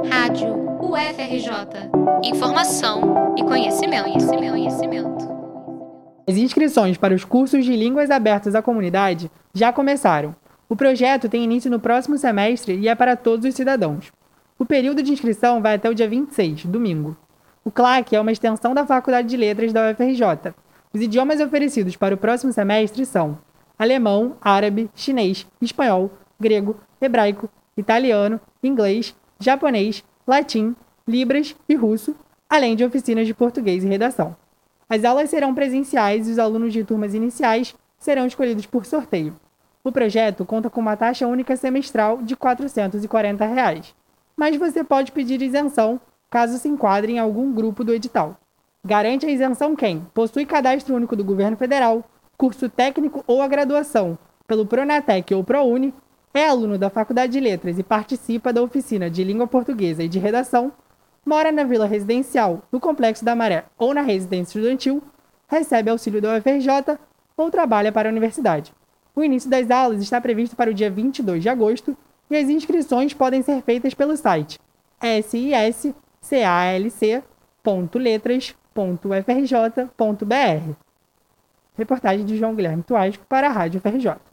Rádio UFRJ. Informação e conhecimento, conhecimento, conhecimento. As inscrições para os cursos de línguas abertas à comunidade já começaram. O projeto tem início no próximo semestre e é para todos os cidadãos. O período de inscrição vai até o dia 26, domingo. O CLAC é uma extensão da Faculdade de Letras da UFRJ. Os idiomas oferecidos para o próximo semestre são alemão, árabe, chinês, espanhol, grego, hebraico, italiano, inglês, japonês, latim, libras e russo, além de oficinas de português e redação. As aulas serão presenciais e os alunos de turmas iniciais serão escolhidos por sorteio. O projeto conta com uma taxa única semestral de 440 reais, mas você pode pedir isenção caso se enquadre em algum grupo do edital. Garante a isenção quem possui cadastro único do governo federal, curso técnico ou a graduação pelo Pronatec ou ProUni, é aluno da Faculdade de Letras e participa da oficina de língua portuguesa e de redação, mora na vila residencial, no Complexo da Maré ou na residência estudantil, recebe auxílio da UFRJ ou trabalha para a universidade. O início das aulas está previsto para o dia 22 de agosto e as inscrições podem ser feitas pelo site siscalc.letras.ufrj.br. Reportagem de João Guilherme Tuasco para a Rádio FRJ.